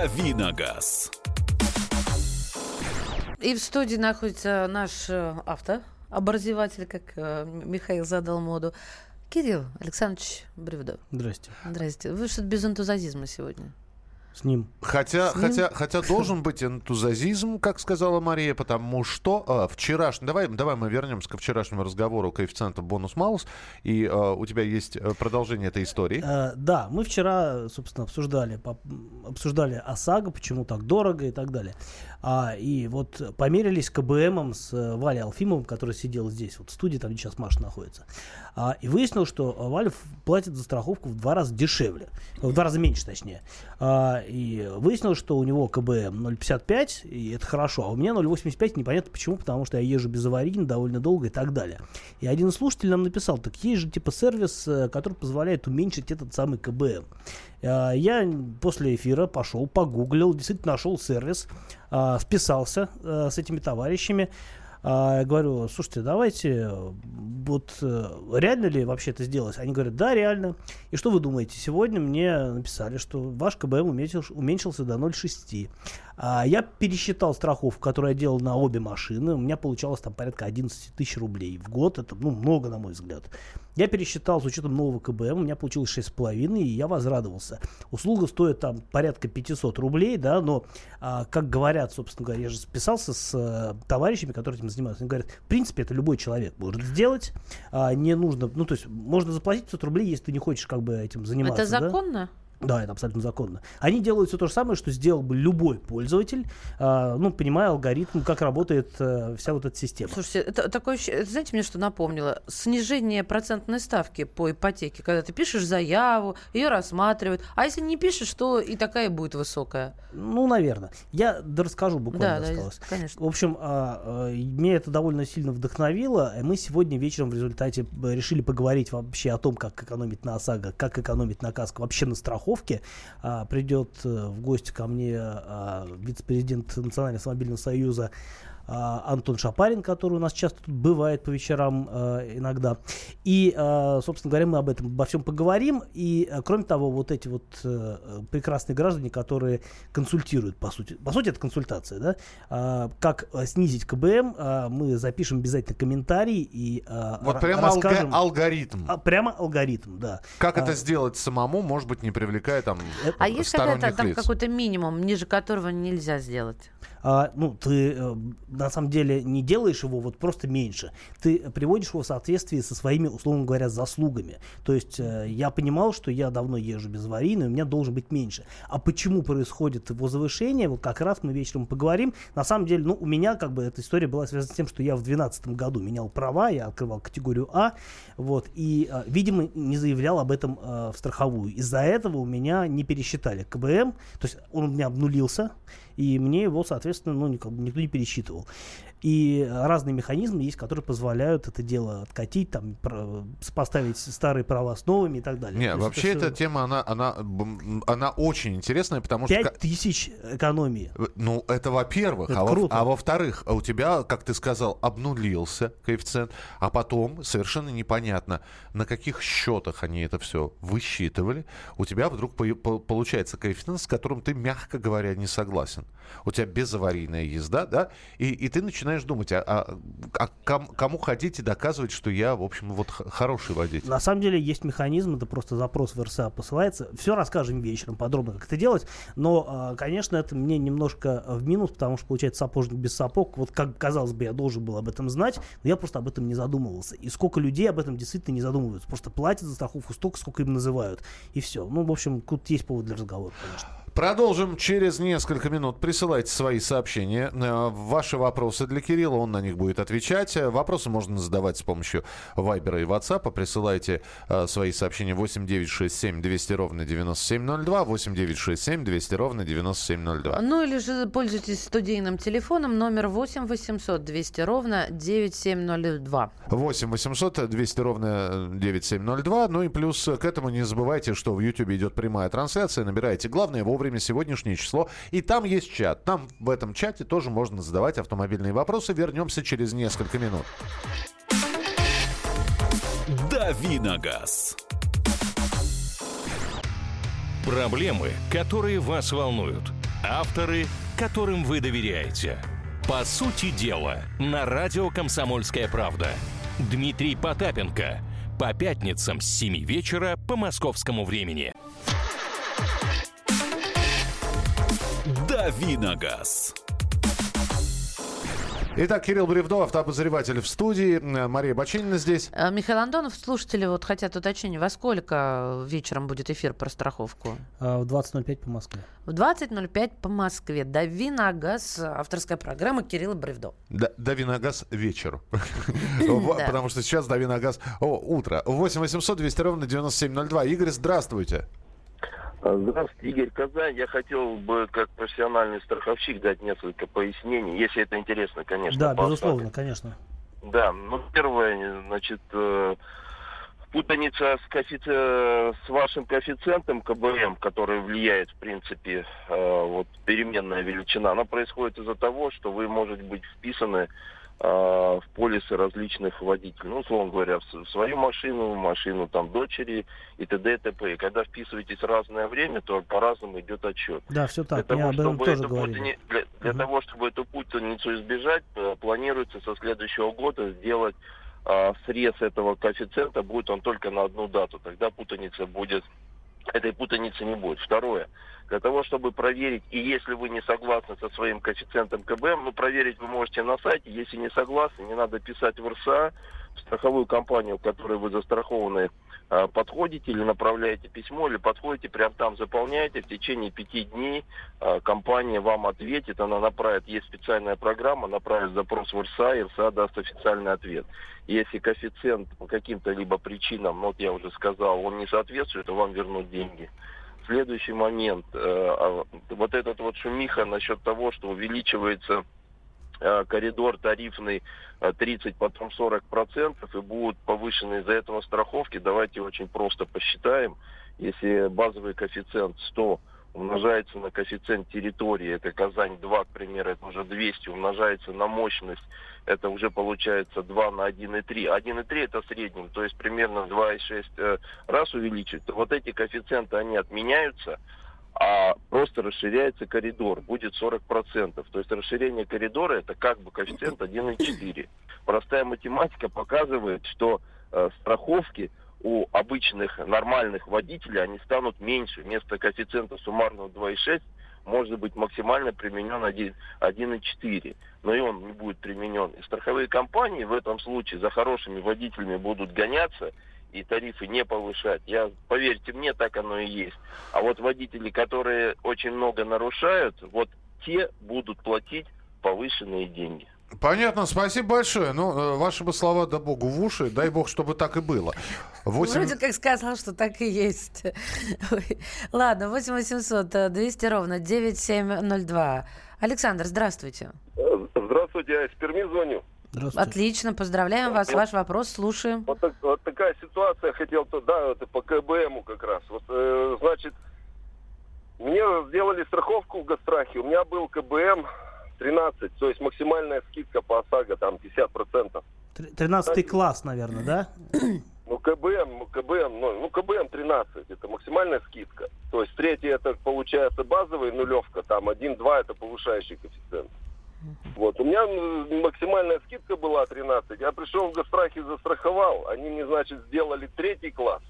Давиногаз. И в студии находится наш э, автообразователь, как э, Михаил задал моду. Кирилл Александрович Бревдо. Здрасте. Здрасте. Вы что-то без энтузиазма сегодня. С ним. Хотя, С ним? хотя, хотя должен быть энтузиазм, как сказала Мария, потому что а, вчерашний... Давай, давай мы вернемся ко вчерашнему разговору коэффициента бонус-малус. И а, у тебя есть э, продолжение этой истории. Э, да, мы вчера, собственно, обсуждали, по- обсуждали ОСАГО, почему так дорого и так далее. А, и вот померились КБМом с э, Валей Алфимовым, который сидел здесь, вот в студии, там, сейчас Маша находится. А, и выяснилось, что Валя в- платит за страховку в два раза дешевле. В два раза меньше, точнее. А, и выяснилось, что у него КБМ 0,55, и это хорошо, а у меня 0,85, непонятно почему, потому что я езжу без аварийно довольно долго и так далее. И один из слушателей нам написал, так есть же типа сервис, э, который позволяет уменьшить этот самый КБМ. А, Я после эфира пошел, погуглил, действительно нашел сервис, а, списался э, с этими товарищами. А, Я говорю, слушайте, давайте, э, вот э, реально ли вообще это сделать? Они говорят, да, реально. И что вы думаете? Сегодня мне написали, что ваш КБМ уменьшился, уменьшился до 0,6. А Я пересчитал страховку, которую я делал на обе машины. У меня получалось там порядка 11 тысяч рублей в год. Это ну, много, на мой взгляд. Я пересчитал с учетом нового КБМ, у меня получилось 6,5, и я возрадовался. Услуга стоит там порядка 500 рублей, да, но, а, как говорят, собственно говоря, я же списался с э, товарищами, которые этим занимаются, они говорят, в принципе, это любой человек может сделать, а, не нужно, ну, то есть, можно заплатить 500 рублей, если ты не хочешь как бы этим заниматься. Это законно? Да, это абсолютно законно. Они делают все то же самое, что сделал бы любой пользователь, а, ну, понимая алгоритм, как работает э, вся вот эта система. Слушайте, это такое, знаете, мне что напомнило? Снижение процентной ставки по ипотеке. Когда ты пишешь заяву, ее рассматривают. А если не пишешь, то и такая будет высокая. Ну, наверное. Я да расскажу буквально Да, да, осталось. конечно. В общем, а, а, меня это довольно сильно вдохновило. Мы сегодня вечером в результате э, решили поговорить вообще о том, как экономить на ОСАГО, как экономить на КАСКО, вообще на страховке. А, Придет э, в гости ко мне а, вице-президент Национального автомобильного союза Антон Шапарин, который у нас часто тут бывает по вечерам э, иногда. И, э, собственно говоря, мы об этом обо всем поговорим. И, э, кроме того, вот эти вот прекрасные граждане, которые консультируют, по сути. По сути, это консультация, да? А, как снизить КБМ, а, мы запишем обязательно комментарий и Вот прямо расскажем... алгоритм. А, прямо алгоритм, да. Как а- это сделать самому, может быть, не привлекая там А есть сторонних какая-то, там лиц? какой-то минимум, ниже которого нельзя сделать? А, ну, ты на самом деле не делаешь его вот просто меньше. Ты приводишь его в соответствии со своими, условно говоря, заслугами. То есть э, я понимал, что я давно езжу без аварийной, у меня должен быть меньше. А почему происходит его завышение, вот как раз мы вечером поговорим. На самом деле, ну, у меня как бы эта история была связана с тем, что я в 2012 году менял права, я открывал категорию А, вот, и, э, видимо, не заявлял об этом э, в страховую. Из-за этого у меня не пересчитали КБМ, то есть он у меня обнулился, и мне его, соответственно, ну, никто не пересчитывал. И разные механизмы есть, которые позволяют это дело откатить, там, сопоставить старые права с новыми и так далее. Не, То есть вообще это эта тема, она, она, она очень интересная, потому что... 5 тысяч экономии. Ну, это во-первых. А, во- круто. а во-вторых, а у тебя, как ты сказал, обнулился коэффициент, а потом совершенно непонятно, на каких счетах они это все высчитывали. У тебя вдруг по- по- получается коэффициент, с которым ты, мягко говоря, не согласен. У тебя безаварийная езда, да, и, и ты начинаешь думать, а, а- а ком- кому ходить и доказывать, что я, в общем, вот хороший водитель. На самом деле есть механизм, это просто запрос в РСА посылается. Все расскажем вечером подробно, как это делать. Но, а, конечно, это мне немножко в минус, потому что получается сапожник без сапог. Вот как казалось бы, я должен был об этом знать, но я просто об этом не задумывался. И сколько людей об этом действительно не задумываются. Просто платят за страховку столько, сколько им называют. И все. Ну, в общем, тут есть повод для разговора, конечно. Продолжим через несколько минут. Присылайте свои сообщения. Э, Ваши вопросы для Кирилла, он на них будет отвечать. Э, Вопросы можно задавать с помощью Вайбера и WhatsApp. Присылайте э, свои сообщения 8967 200 ровно 9702, 8967 200 ровно 9702. Ну или же пользуйтесь студийным телефоном номер 8 800 200 ровно 9702. 8 800 200 ровно 9702. Ну и плюс к этому не забывайте, что в YouTube идет прямая трансляция. Набирайте главное вовремя сегодняшнее число. И там есть чат. Там в этом чате тоже можно задавать автомобильные вопросы. Вернемся через несколько минут. Давиногаз. Проблемы, которые вас волнуют. Авторы, которым вы доверяете. По сути дела, на радио «Комсомольская правда». Дмитрий Потапенко. По пятницам с 7 вечера по московскому времени. Давиногаз. Итак, Кирилл Бревдо, автообозреватель в студии. Э, Мария Бочинина здесь. А, Михаил Андонов, слушатели вот хотят уточнения, во сколько вечером будет эфир про страховку? А, в 20.05 по Москве. В 20.05 по Москве. Дави на газ. Авторская программа Кирилла Бревдо. Да, дави на газ вечеру. Потому что сейчас дави на газ О, утро. 8 800 200 ровно 9702. Игорь, здравствуйте. Здравствуйте, Игорь Казань. Я хотел бы, как профессиональный страховщик, дать несколько пояснений, если это интересно, конечно. Да, безусловно, конечно. Да, ну, первое, значит, э, путаница с, коэффици... с вашим коэффициентом КБМ, который влияет, в принципе, э, вот переменная величина, она происходит из-за того, что вы можете быть вписаны а, в полисы различных водителей. Ну, условно говоря, в свою машину, в машину там дочери и т.д. и т.п. И когда вписываетесь в разное время, то по-разному идет отчет. Да, все так. Для того, об этом тоже путани... Для, для угу. того, чтобы эту путаницу избежать, э, планируется со следующего года сделать а, срез этого коэффициента, будет он только на одну дату. Тогда путаница будет этой путаницы не будет. Второе. Для того, чтобы проверить, и если вы не согласны со своим коэффициентом КБМ, ну, проверить вы можете на сайте. Если не согласны, не надо писать в РСА, в страховую компанию, в которой вы застрахованы, а, подходите или направляете письмо, или подходите, прям там заполняете, в течение пяти дней а, компания вам ответит, она направит, есть специальная программа, направит запрос в РСА, и РСА даст официальный ответ. Если коэффициент по каким-то либо причинам, ну, вот я уже сказал, он не соответствует, то вам вернут деньги. Следующий момент, э, а, вот этот вот шумиха насчет того, что увеличивается Э, коридор тарифный 30, э, потом 40 процентов и будут повышены из-за этого страховки, давайте очень просто посчитаем. Если базовый коэффициент 100 умножается на коэффициент территории, это Казань-2, к примеру, это уже 200, умножается на мощность, это уже получается 2 на 1,3. 1,3 это среднем, то есть примерно 2,6 э, раз увеличить. Вот эти коэффициенты, они отменяются, а просто расширяется коридор, будет 40%. То есть расширение коридора это как бы коэффициент 1,4. Простая математика показывает, что э, страховки у обычных нормальных водителей, они станут меньше. Вместо коэффициента суммарного 2,6 может быть максимально применен 1,4. Но и он не будет применен. И страховые компании в этом случае за хорошими водителями будут гоняться и тарифы не повышать. Я, поверьте мне, так оно и есть. А вот водители, которые очень много нарушают, вот те будут платить повышенные деньги. Понятно, спасибо большое. Ну, э, ваши бы слова, да богу, в уши. Дай бог, чтобы так и было. 8... Вроде как сказал, что так и есть. Ладно, 8 800 200 ровно 9702. Александр, здравствуйте. Здравствуйте, я из Перми звоню. Отлично, поздравляем вас. Ваш вопрос, слушаем. Вот, так, вот такая ситуация, хотел то, да, это по КБМу как раз. Вот, э, значит, мне сделали страховку в Гастрахе, у меня был КБМ 13, то есть максимальная скидка по ОСАГО там 50%. 13 класс, наверное, да? Ну, КБМ, КБМ, ну, ну, КБМ 13, это максимальная скидка. То есть третий это получается базовый нулевка, там 1-2 это повышающий коэффициент. Вот. У меня максимальная скидка была 13. Я пришел в Гастрахе, застраховал. Они мне, значит, сделали третий класс.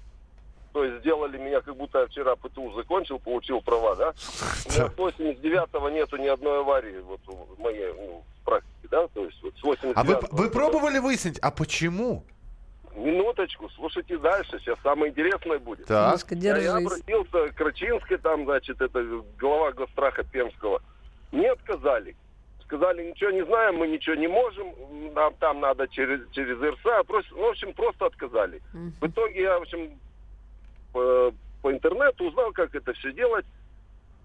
То есть сделали меня, как будто я вчера ПТУ закончил, получил права, да? У меня с 89-го нету ни одной аварии вот в моей ну, практике, да? То есть вот с 89 А вы, вы пробовали выяснить, а почему? Минуточку, слушайте дальше, сейчас самое интересное будет. Так. Я, я обратился к Рачинской, там, значит, это глава Гостраха Пермского. Мне отказали сказали, ничего не знаем, мы ничего не можем, нам там надо через, через РСА. Просто, ну, в общем, просто отказали. Uh-huh. В итоге я, в общем, по, по интернету узнал, как это все делать.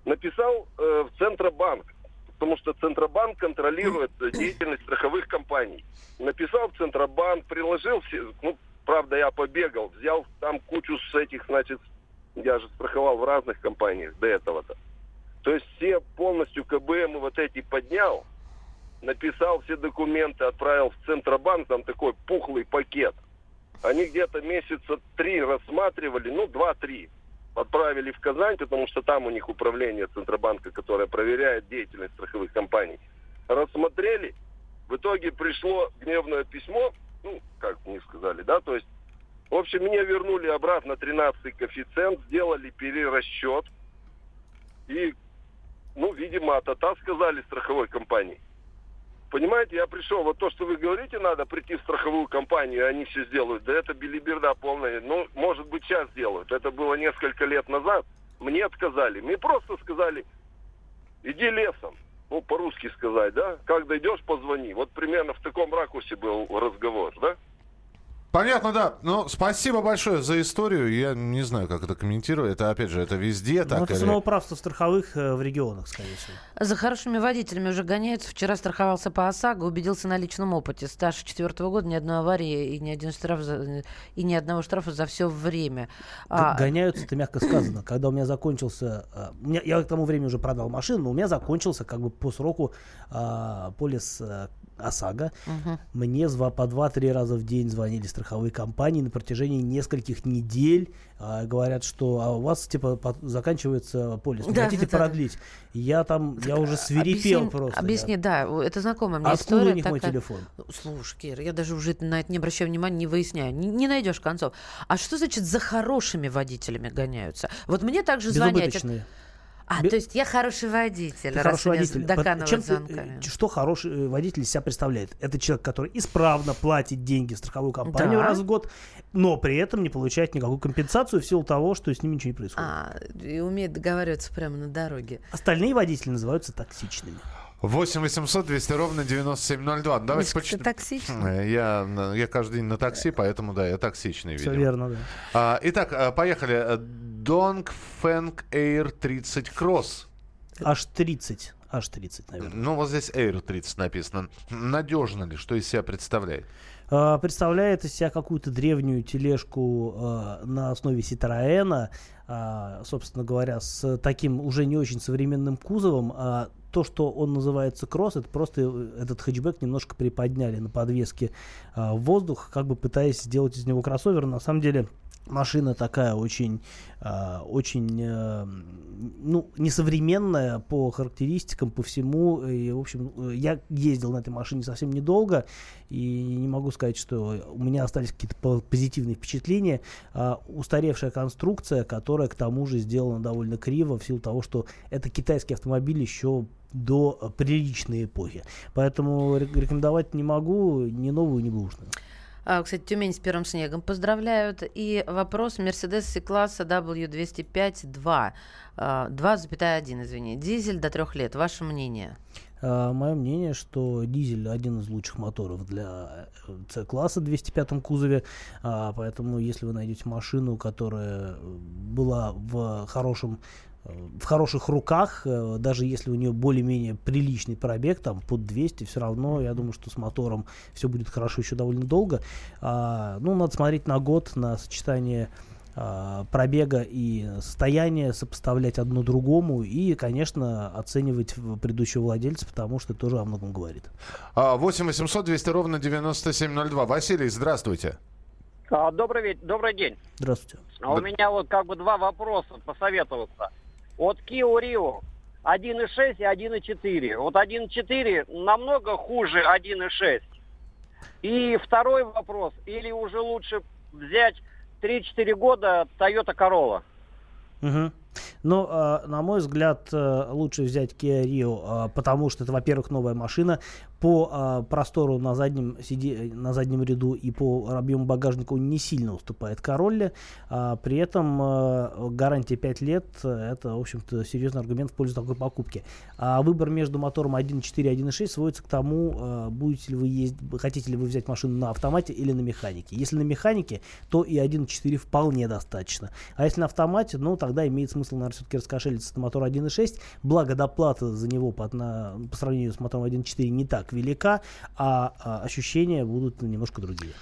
Написал э, в Центробанк, потому что Центробанк контролирует деятельность страховых компаний. Написал в Центробанк, приложил все, ну, правда, я побегал, взял там кучу с этих, значит, я же страховал в разных компаниях до этого-то. То есть все полностью КБМ вот эти поднял, написал все документы, отправил в Центробанк, там такой пухлый пакет. Они где-то месяца три рассматривали, ну, два-три. отправили в Казань, потому что там у них управление Центробанка, которое проверяет деятельность страховых компаний. Рассмотрели, в итоге пришло гневное письмо, ну, как мне сказали, да, то есть, в общем, мне вернули обратно 13 коэффициент, сделали перерасчет, и, ну, видимо, а-та-та сказали страховой компании. Понимаете, я пришел, вот то, что вы говорите, надо прийти в страховую компанию, они все сделают. Да это билиберда полная. Ну, может быть, сейчас сделают. Это было несколько лет назад. Мне отказали. Мне просто сказали, иди лесом. Ну, по-русски сказать, да? Как дойдешь, позвони. Вот примерно в таком ракурсе был разговор, да? Понятно, да. Ну, спасибо большое за историю. Я не знаю, как это комментирую. Это, опять же, это везде Ну, так. это или- самоуправство страховых э, в регионах, скорее всего. За хорошими водителями уже гоняются. Вчера страховался по ОСАГО, убедился на личном опыте. Стаж четвертого года, ни одной аварии и ни, один штраф за- и ни одного штрафа за все время. А, Гоняются, это мягко сказано. Когда у меня закончился... у меня- я к тому времени уже продал машину, но у меня закончился как бы по сроку а, полис а, ОСАГО. мгм. Мне зва- по два-три раза в день звонили страховые компании на протяжении нескольких недель. а, говорят, что а у вас типа по- заканчивается полис. Да, хотите да, да. продлить? Я там, я уже свирепел Объясни- просто. Объясни, я. да, это знакомая мне Откуда история. у них мой такая. телефон? Ну, Слушай, Кир, я даже уже на это не обращаю внимания, не выясняю. Не, не найдешь концов. А что значит за хорошими водителями гоняются? Вот мне также звонят. А, Бе- то есть я хороший водитель, Ты хороший водитель. Чем ты, э, что хороший э, водитель из себя представляет? Это человек, который исправно платит деньги в страховую компанию Да. раз в год, но при этом не получает никакую компенсацию в силу того, что с ними ничего не происходит. А, и умеет договариваться прямо на дороге. Остальные водители называются токсичными. 8 800 200 ровно 9702. Ну, Давайте почитаем. токсичный? Я, на- я каждый день на такси, поэтому, да, я токсичный, Все видимо. верно, да. А, итак, а, поехали. Dong Feng Air 30 Cross. Аж 30. Аж 30, наверное. Ну, вот здесь Air 30 написано. Надежно ли? Что из себя представляет? А, представляет из себя какую-то древнюю тележку а, на основе Citroёна, а, собственно говоря, с таким уже не очень современным кузовом. А то, что он называется кросс, это просто э, этот хэтчбэк немножко приподняли на подвеске а, в воздух, как бы пытаясь сделать из него кроссовер. На самом деле машина такая очень, а, очень, э, ну, несовременная по характеристикам, по всему. И, в общем, я ездил на этой машине совсем недолго, и не могу сказать, что у меня остались какие-то по- позитивные впечатления. А, устаревшая конструкция, которая к тому же сделана довольно криво в силу того, что это китайский автомобиль еще до приличной эпохи. Поэтому ре- рекомендовать не могу ни новую, ни бэушную. А, кстати, Тюмень с первым снегом поздравляют. И вопрос Mercedes C-класса W205-2. 2,1, извини. Дизель до трех лет. Ваше мнение? Мое мнение, что дизель один из лучших моторов для C-класса в 205 кузове, А, поэтому если вы найдете машину, которая э, была в хорошем в хороших руках, э, даже если у нее более-менее приличный пробег, там под 200, все равно, я думаю, что с мотором все будет хорошо еще довольно долго. А, ну, надо смотреть на год, на сочетание а, пробега и состояния, сопоставлять одно другому и, конечно, оценивать предыдущего владельца, потому что тоже о многом говорит. А, 8 800 200 ровно 9702. Василий, здравствуйте. А, Добрый, добрый день. Здравствуйте. А у меня вот как бы два вопроса посоветоваться. Вот Kia Rio 1.6 и 1.4. Вот 1.4 намного хуже 1.6. И второй вопрос. Или уже лучше взять 3-4 года Toyota Corolla? Мгм. Ну, а, на мой взгляд, э, лучше взять Kia Rio, а, потому что это, во-первых, новая машина. По простору на заднем, сиди... на заднем ряду и по объему багажника он не сильно уступает Королле. А, при этом э, гарантия 5 лет э, это, в общем-то, серьезный аргумент в пользу такой покупки. А выбор между мотором 1.4 и 1.6 сводится к тому, э, будете ли вы ездить, хотите ли вы взять машину на автомате или на механике. Если на механике, то и 1.4 вполне достаточно. А если на автомате, ну, тогда имеет смысл, наверное, все-таки раскошелиться на мотор 1.6. Благо, доплата за него по, на- по сравнению с мотором 1.4 не так велика, а, а ощущения будут немножко другие.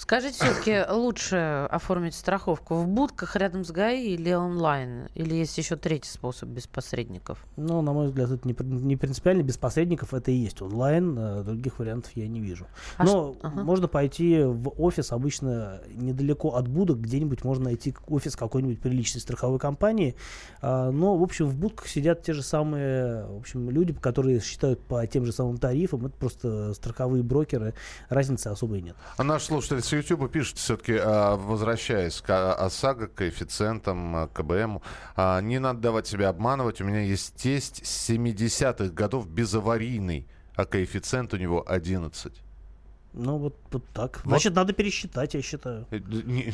Скажите, все-таки лучше оформить страховку в будках рядом с ГАИ или онлайн? Или есть еще третий способ без посредников? Ну, на мой взгляд, это не, при- не принципиально. Без посредников это и есть онлайн. э, Других вариантов я не вижу. А Но ш- ага. можно пойти в офис, обычно недалеко от будок, где-нибудь можно найти офис какой-нибудь приличной страховой компании. А, Но, в общем, в будках сидят те же самые, в общем, люди, которые считают по тем же самым тарифам. Это просто страховые брокеры. Разницы особой нет. А наш слушатель с YouTube пишет все-таки, а, возвращаясь к а, ОСАГО, к коэффициентам, а, КБМ, не надо давать себя обманывать. У меня есть тесть с 70-х годов безаварийный, а коэффициент у него 11. Ну, вот, вот так. Вот. Значит, надо пересчитать, я считаю. Э, Не,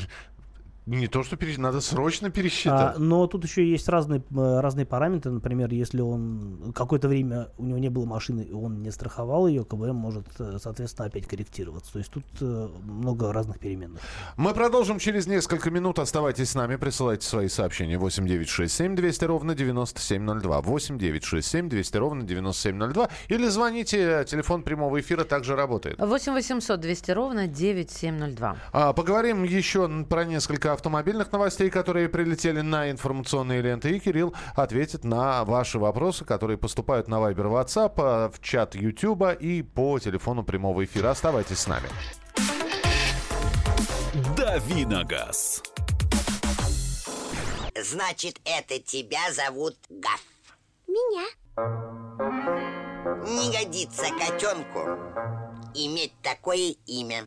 не то, что пересчитать, надо срочно А, пересчитать. но тут еще есть разные, э, разные параметры. Например, если он какое-то время у него не было машины, и он не страховал ее, КБМ может, э, соответственно, опять корректироваться. То есть тут э, много разных переменных. Мы продолжим через несколько минут. Оставайтесь с нами, присылайте свои сообщения. 8967 200 ровно 9702. 8967 200 ровно 9702. Или звоните, телефон прямого эфира также работает. 8 800 200 ровно 9702. А, поговорим еще про несколько автомобильных новостей, которые прилетели на информационные ленты. И Кирилл ответит на ваши вопросы, которые поступают на Viber WhatsApp, а, в чат YouTube и по телефону прямого эфира. Оставайтесь с нами. Давиногаз. Значит, это тебя зовут Гав. Меня. Не годится котенку иметь такое имя.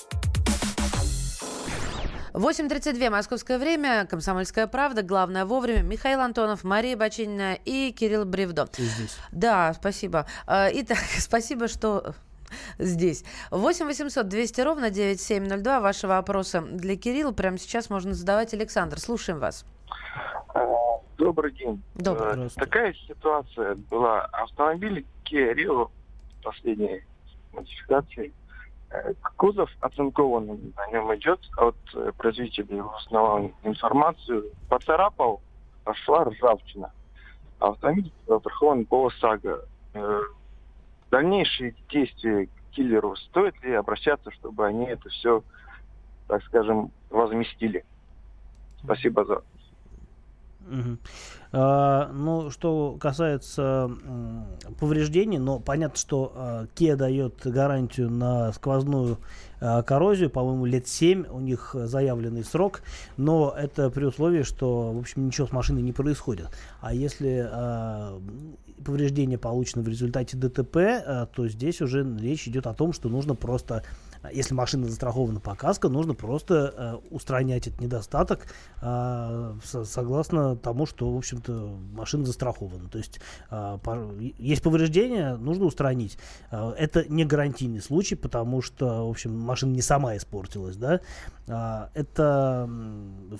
8.32 московское время, Комсомольская правда, главное вовремя. Михаил Антонов, Мария Бачинина и Кирилл Бревдо. И здесь. Да, спасибо. А, Итак, спасибо, что здесь. 8 800 200 ровно 9702. Ваши вопросы для Кирилла прямо сейчас можно задавать. Александр, слушаем вас. Добрый день. Добрый. Э. Такая ситуация была. Автомобиль Kia Rio последней модификации. Кузов оцинкованный на нем идет от э, производителя. Узнавал информацию. Поцарапал, пошла ржавчина. А Автомобиль застрахован по ОСАГО. Э, Дальнейшие действия киллеру стоит ли обращаться, чтобы они это все, так скажем, возместили? Спасибо за Мгм. А, ну, что касается м, повреждений, но понятно, что а, Kia дает гарантию на сквозную а, коррозию, по-моему, лет 7 у них заявленный срок, но это при условии, что, в общем, ничего с машиной не происходит. А если м, повреждение получено в результате ДТП, а, то здесь уже речь идет о том, что нужно просто Если машина застрахована по каско, нужно просто э, устранять этот недостаток э, со- согласно тому, что, в общем-то, машина застрахована. То есть э, по- есть повреждения, нужно устранить. Э, это не гарантийный случай, потому что, в общем, машина не сама испортилась, да. А, это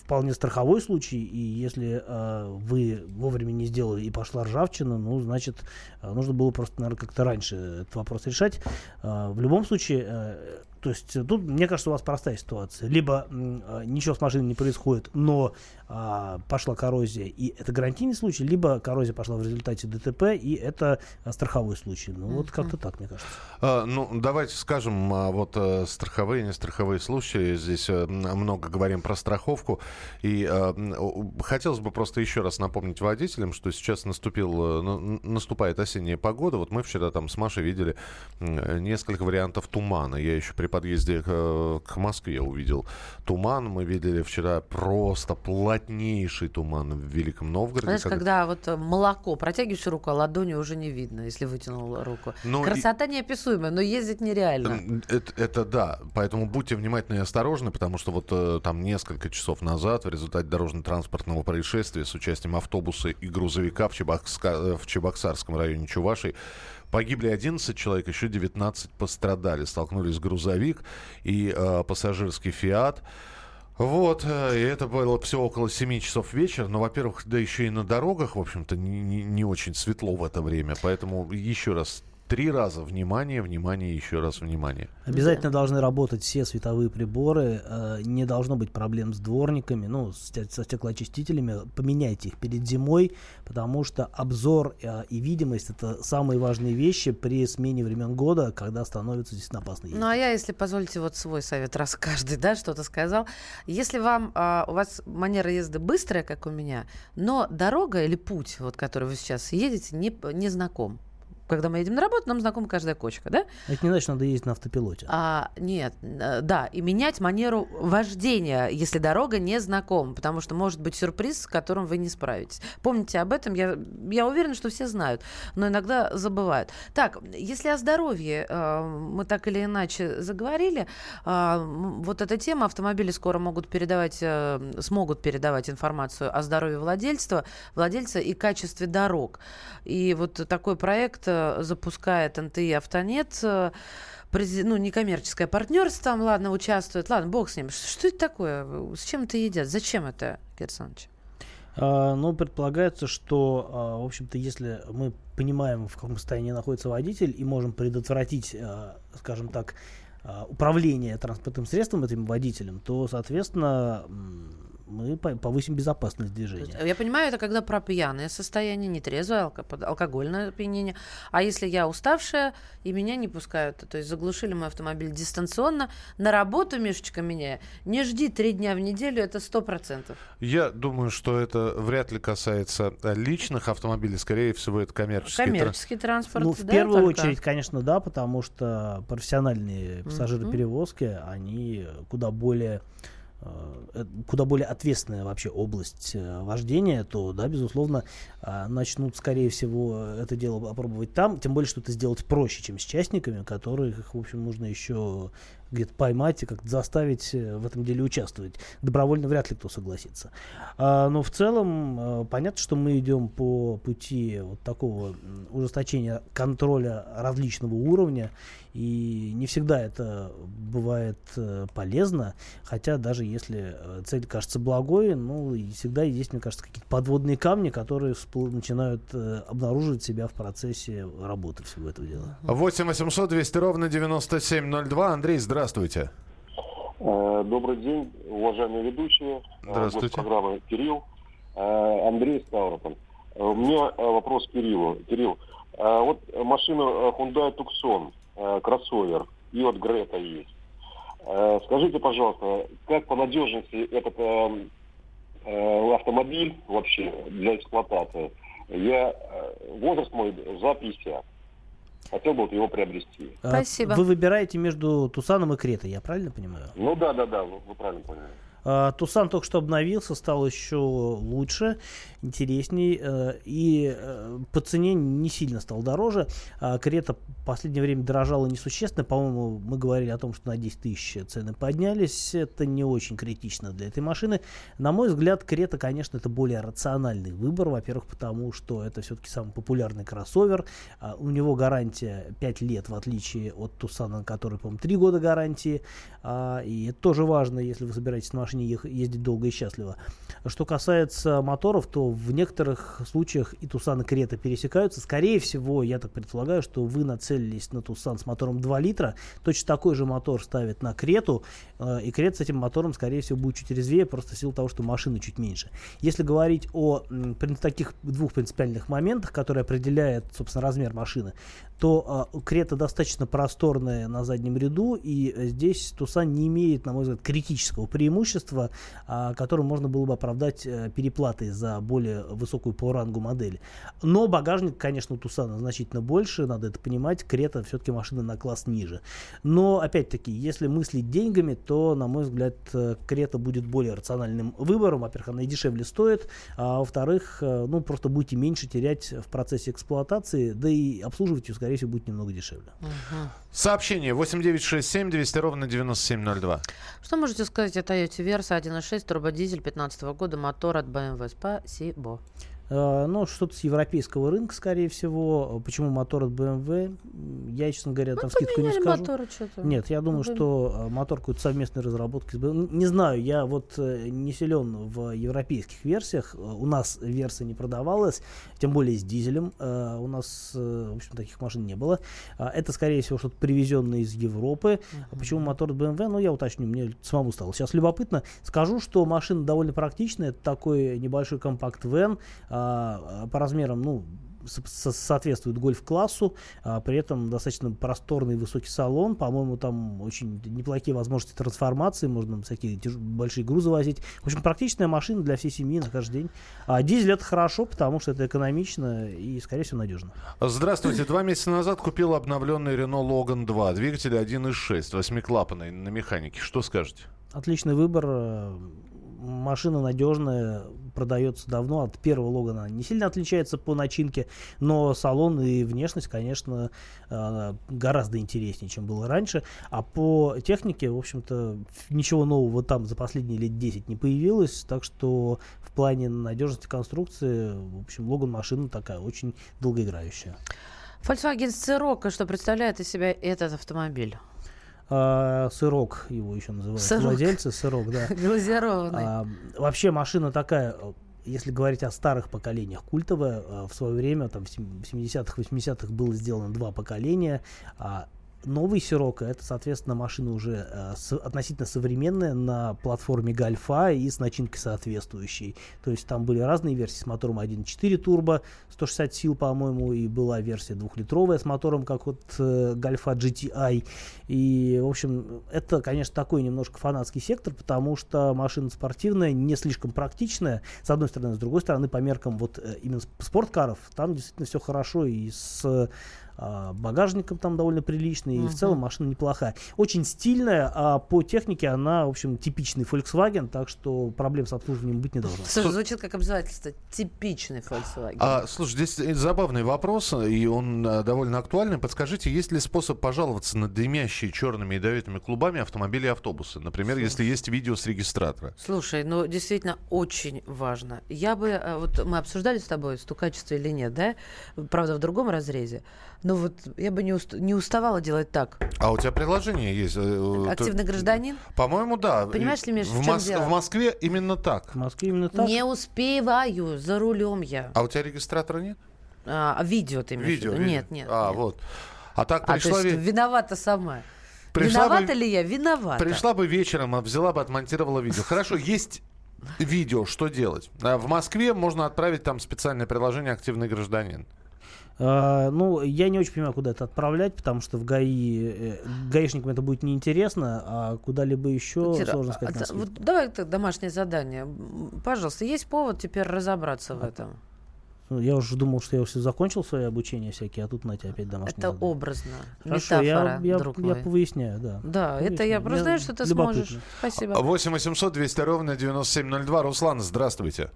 вполне страховой случай, и если э, вы вовремя не сделали и пошла ржавчина, ну, значит, э, нужно было просто, наверное, как-то раньше этот вопрос решать. А, В любом случае, э, то есть э, тут, мне кажется, у вас простая ситуация. Либо э, ничего с машиной не происходит, но а, пошла коррозия, и это гарантийный случай, либо коррозия пошла в результате ДТП, и это страховой случай. Ну, вот как-то так, мне кажется. А, ну, давайте скажем, а, вот э, страховые, не страховые случаи. Здесь э, много говорим про страховку. И э, хотелось бы просто еще раз напомнить водителям, что сейчас наступил, э, наступает осенняя погода. Вот мы вчера там с Машей видели э, несколько вариантов тумана. Я еще при подъезде к, э, к Москве увидел туман. Мы видели вчера просто плотнейший туман в Великом Новгороде. Знаешь, когда- когда вот э, молоко, протягиваешь руку, а ладони уже не видно, если вытянул руку. Ну, и- Красота неописуемая, но ездить нереально. Это, это да. Поэтому будьте внимательны и осторожны, потому что вот э, там несколько часов назад в результате дорожно-транспортного происшествия с участием автобуса и грузовика в, Чебокска- в Чебоксарском районе Чувашей Погибли 11 человек, еще 19 пострадали. Столкнулись грузовик и э, пассажирский «Фиат». Вот, э, и это было все около 7 часов вечера. Но, во-первых, да еще и на дорогах, в общем-то, не, не, не очень светло в это время. Поэтому еще раз три раза внимание, внимание, еще раз внимание. Обязательно да. должны работать все световые приборы, э, не должно быть проблем с дворниками, ну, с, со стеклоочистителями. Поменяйте их перед зимой, потому что обзор э, и видимость это самые важные вещи при смене времен года, когда становится действительно опасно ездить. Ну, а я, если позволите, вот свой совет, раз каждый, да, что-то сказал. Если вам, э, у вас манера езды быстрая, как у меня, но дорога или путь, вот, который вы сейчас едете, не, не знаком, когда мы едем на работу, нам знакома каждая кочка, да? Это не значит, надо ездить на автопилоте. А, нет, да, и менять манеру вождения, если дорога не знакома, потому что может быть сюрприз, с которым вы не справитесь. Помните об этом, я, я уверена, что все знают, но иногда забывают. Так, если о здоровье э, мы так или иначе заговорили, э, вот эта тема, автомобили скоро могут передавать, э, смогут передавать информацию о здоровье владельца, владельца и качестве дорог. И вот такой проект э, запускает НТИ «Автонет», э, ну, некоммерческое партнерство там, ладно, участвует. Ладно, бог с ним. Что это такое? С чем это едят? Зачем это, Александрович? А, ну, предполагается, что, а, в общем-то, если мы понимаем, в каком состоянии находится водитель, и можем предотвратить, а, скажем так, управление транспортным средством этим водителем, то, соответственно, мы повысим безопасность движения. Я понимаю, это когда про пьяное состояние, нетрезвое, алко алкогольное опьянение. А если я уставшая, и меня не пускают, то есть заглушили мой автомобиль дистанционно, на работу, Мишечка, меня, не жди три дня в неделю, это сто процентов. Я думаю, что это вряд ли касается э, личных автомобилей, скорее всего, это коммерческий, коммерческий транспорт. Ну, в да, первую только? очередь, конечно, да, потому что профессиональные пассажироперевозки, mm-hmm. они куда более Э, куда более ответственная вообще область э, вождения, то, да, безусловно, э, начнут, скорее всего, это дело опробовать там, тем более, что это сделать проще, чем с частниками, которых, в общем, нужно еще где-то поймать и как-то заставить в этом деле участвовать. Добровольно вряд ли кто согласится. А, но в целом понятно, что мы идем по пути вот такого ужесточения контроля различного уровня, и не всегда это бывает э, полезно, хотя даже если э, цель кажется благой, ну, и всегда есть, мне кажется, какие-то подводные камни, которые всплы- начинают э, обнаруживать себя в процессе работы всего этого дела. 8 800 200 ровно 9702. Андрей, здравствуйте. Добрый день, уважаемые ведущие. Здравствуйте. программы Кирилл. Андрей Ставрополь. У меня вопрос к Кириллу. Кирилл, вот машина Hyundai Tucson э, кроссовер, и вот Грета есть. Э, скажите, пожалуйста, как по надежности этот э, э, автомобиль вообще для эксплуатации? Я, э, возраст мой за 50. Хотел бы вот его приобрести. А, Спасибо. Вы выбираете между Тусаном и Кретой, я правильно понимаю? Ну да, да, да, вы, вы правильно поняли. А, Тусан только что обновился, стал еще лучше, интересней э, и э, по цене не сильно стал дороже. А, Крета в последнее время дорожала несущественно. По-моему, мы говорили о том, что на 10 тысяч цены поднялись. Это не очень критично для этой машины. На мой взгляд, Крета, конечно, это более рациональный выбор. Во-первых, потому что это все-таки самый популярный кроссовер. А, у него гарантия 5 лет, в отличие от Тусана, который, по-моему, 3 года гарантии. И это тоже важно, если вы собираетесь на машине машине ездить долго и счастливо. Что касается моторов, то в некоторых случаях и Тусан и Крета пересекаются. Скорее всего, я так предполагаю, что вы нацелились на Тусан с мотором 2 литра. Точно такой же мотор ставят на Крету. Э, и Крет с этим мотором, скорее всего, будет чуть резвее, просто в силу того, что машина чуть меньше. Если говорить о таких двух принципиальных моментах, которые определяют, собственно, размер машины, то э, Крета достаточно просторная на заднем ряду, и здесь Тусан не имеет, на мой взгляд, критического преимущества, э, которым можно было бы оправдать э, переплатой за более высокую по рангу модель. Но багажник, конечно, у Тусана значительно больше, надо это понимать, Крета все-таки машина на класс ниже. Но, опять-таки, если мыслить деньгами, то, на мой взгляд, э, Крета будет более рациональным выбором. Во-первых, она и дешевле стоит, а во-вторых, э, ну, просто будете меньше терять в процессе эксплуатации, да и обслуживать ее, скорее всего, будет немного дешевле. Угу. Сообщение 8967 200 ровно 9702. Что можете сказать о Toyota Versa 1.6 турбодизель 15 года, мотор от BMW? Спасибо. Э, ну, что-то с европейского рынка, скорее всего. Почему мотор от BMW? Я, честно говоря, там скидку не скажу. что-то. Нет, я думаю, что э, мотор какой-то совместной разработки с BMW. Не знаю, я вот э, не силен в европейских версиях. Э, У нас версия не продавалась, тем более с дизелем. Э, У нас, э, в общем, таких машин не было. А Это, скорее всего, что-то привезенное из Европы. А Почему мотор от BMW? Ну, я уточню, мне самому стало сейчас любопытно. Скажу, что машина довольно практичная. Это такой небольшой компакт-вен а, по размерам, ну, со- со- соответствует гольф-классу, а при этом достаточно просторный высокий салон, по-моему, там очень неплохие возможности трансформации, можно всякие тяж- большие грузы возить. В общем, практичная машина для всей семьи на каждый день. А дизель это хорошо, потому что это экономично и, скорее всего, надежно. Здравствуйте. Два месяца назад купил обновленный Renault Logan 2. Двигатель 1.6, восьмиклапанный на механике. Что скажете? Отличный выбор. Машина надежная, продается давно. От первого Логана не сильно отличается по начинке, но салон и внешность, конечно, э, гораздо интереснее, чем было раньше. А по технике, в общем-то, ничего нового там за последние лет 10 не появилось. Так что в плане надежности конструкции, в общем, Логан машина такая очень долгоиграющая. Volkswagen Scirocco, что представляет из себя этот автомобиль? А, сырок его еще называют. Сырок. Владельцы сырок, да. Глазированный. А, вообще машина такая, если говорить о старых поколениях, культовая. э, В свое время, там, в 70-х, 80-х было сделано два поколения. А новый Сирока это, соответственно, машина уже э, с- относительно современная на платформе Гольфа и с начинкой соответствующей. То есть там были разные версии с мотором 1.4 турбо, 160 сил, по-моему, и была версия двухлитровая с мотором, как вот э, Гольфа GTI. И, в общем, это, конечно, такой немножко фанатский сектор, потому что машина спортивная, не слишком практичная, с одной стороны, с другой стороны, по меркам вот э, именно сп- спорткаров, там действительно все хорошо и с а, багажником там довольно приличный, и в целом машина неплохая. Очень стильная, а по технике она, в общем, типичный Volkswagen, так что проблем с обслуживанием быть не должно. Слушай, звучит как обязательство. Типичный Volkswagen. А, слушай, здесь э, забавный вопрос, и он э, довольно актуальный. Подскажите, есть ли способ пожаловаться на дымящие черными ядовитыми клубами автомобили и автобусы? Например, если есть видео с регистратора. Слушай, ну действительно очень важно. Я бы, э, вот мы обсуждали с тобой, стукачество или нет, да? Правда, в другом разрезе. Но вот я бы не, уст- не уставала делать так. А у тебя приложение есть? э, э, Активный то- гражданин? По-моему, да. Понимаешь ли, Миш, в в, чем Мос- дело? в Москве именно так. В Москве именно так. Не успеваю, за рулем я. А у тебя регистратора нет? А, а видео ты имеешь в Видео, виду? видео. Нет, нет. А, нет. вот. А так А, то пришла, есть ве- виновата сама. Пришла бы- Виновата ли я? Виновата. пришла бы вечером, а взяла бы, отмонтировала видео. Хорошо, есть видео, что делать? А В Москве можно отправить там специальное приложение «Активный гражданин». А, ну, я не очень понимаю, куда это отправлять, потому что в ГАИ э, гаишникам это будет неинтересно, а куда-либо еще Кира, сложно а, сказать. на свете. вот давай это домашнее задание. Пожалуйста, есть повод теперь разобраться в этом. Ну, Я уже думал, что я уже закончил свое обучение всякие, а тут на тебя опять домашнее Это задание. образно. Хорошо, Метафора, я, я, друг я мой. повыясняю, да. Да, это я Повыясняю. просто знаю, что ты любопытно. сможешь. Спасибо. 8 800 200 ровно 9702. Руслан, здравствуйте.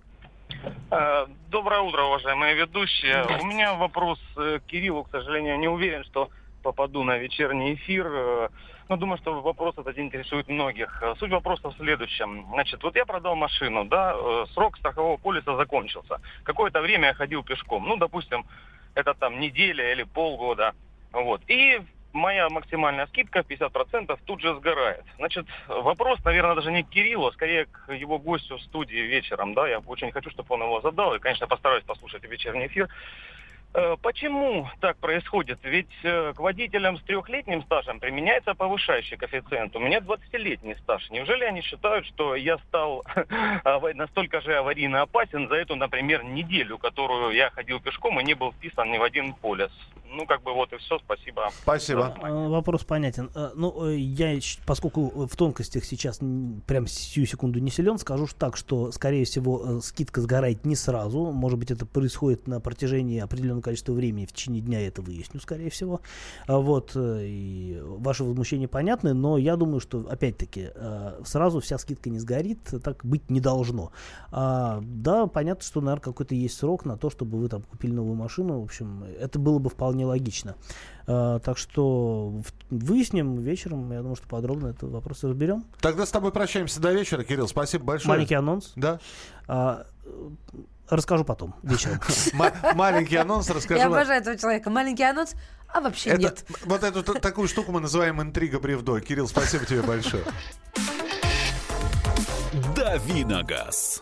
Э, Доброе утро, уважаемые ведущие. У меня вопрос э, к Кириллу, к сожалению, не уверен, что попаду на вечерний эфир. э, Но думаю, что вопрос этот интересует многих. Суть вопроса в следующем. Значит, вот я продал машину, да, срок страхового полиса закончился. Какое-то время я ходил пешком. Ну, допустим, это там неделя или полгода. Вот. И моя максимальная скидка 50% тут же сгорает. Значит, вопрос, наверное, даже не к Кириллу, а скорее к его гостю в студии вечером. Да, я очень хочу, чтобы он его задал. И, конечно, постараюсь послушать вечерний эфир. Э, Почему так происходит? Ведь э, к водителям с трехлетним стажем применяется повышающий коэффициент. У меня 20-летний стаж. Неужели они считают, что я стал настолько же аварийно опасен за эту, например, неделю, которую я ходил пешком и не был вписан ни в один полис? Ну, как бы вот и все. Спасибо. Спасибо. А, Вопрос понятен. Ну, э, я, поскольку в тонкостях сейчас прям сию секунду не силен, скажу ж так, что, скорее всего, э, скидка сгорает не сразу. Может быть, это происходит на протяжении определенного количества времени. В течение дня я это выясню, скорее всего. А Вот. э, И ваше возмущение понятны, но я думаю, что, опять-таки, э, сразу вся скидка не сгорит. Так быть не должно. А, да, понятно, что, наверное, какой-то есть срок на то, чтобы вы там купили новую машину. В общем, это было бы вполне логично. А, так что выясним вечером. Я думаю, что подробно этот вопрос разберем. Тогда с тобой прощаемся до вечера, Кирилл. Спасибо большое. Маленький анонс. Да. Расскажу потом, вечером. Маленький анонс расскажу. Я обожаю этого человека. Маленький анонс, а вообще Это- нет. Вот эту т- такую штуку мы называем интрига бревдо. Кирилл, спасибо тебе большое. Давиногаз.